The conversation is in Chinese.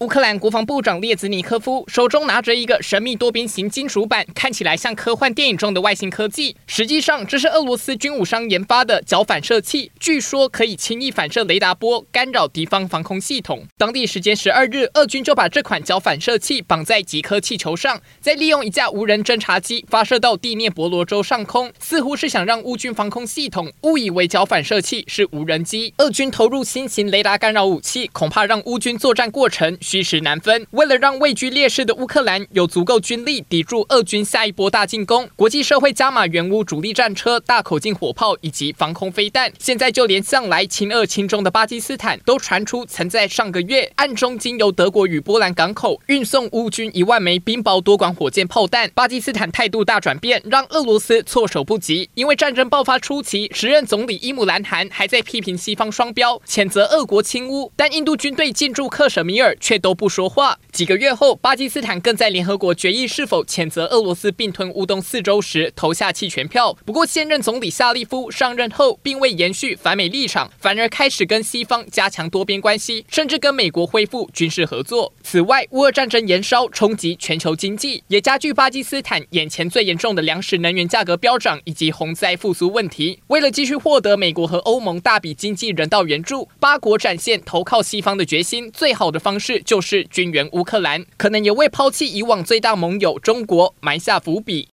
乌克兰国防部长列兹尼科夫手中拿着一个神秘多边形金属板，看起来像科幻电影中的外星科技。实际上，这是俄罗斯军武商研发的角反射器，据说可以轻易反射雷达波，干扰敌方防空系统。当地时间十二日，俄军就把这款角反射器绑在几颗气球上，再利用一架无人侦察机发射到第聂伯罗州上空，似乎是想让乌军防空系统误以为角反射器是无人机。俄军投入新型雷达干扰武器，恐怕让乌军作战过程。虚实难分。为了让位居劣势的乌克兰有足够军力抵住俄军下一波大进攻，国际社会加码援乌主力战车、大口径火炮以及防空飞弹。现在就连向来亲俄亲中的巴基斯坦都传出曾在上个月暗中经由德国与波兰港口运送乌军一万枚冰雹多管火箭炮弹。巴基斯坦态度大转变，让俄罗斯措手不及。因为战争爆发初期，时任总理伊姆兰汗还在批评西方双标，谴责俄国侵乌，但印度军队进驻克什米尔。却都不说。话。几个月后，巴基斯坦更在联合国决议是否谴责俄罗斯并吞乌东四州时投下弃权票。不过，现任总理夏利夫上任后，并未延续反美立场，反而开始跟西方加强多边关系，甚至跟美国恢复军事合作。此外，乌俄战争延烧，冲击全球经济，也加剧巴基斯坦眼前最严重的粮食、能源价格飙涨以及洪灾复苏问题。为了继续获得美国和欧盟大笔经济人道援助，八国展现投靠西方的决心。最好的方式就是。军援乌克兰，可能也为抛弃以往最大盟友中国埋下伏笔。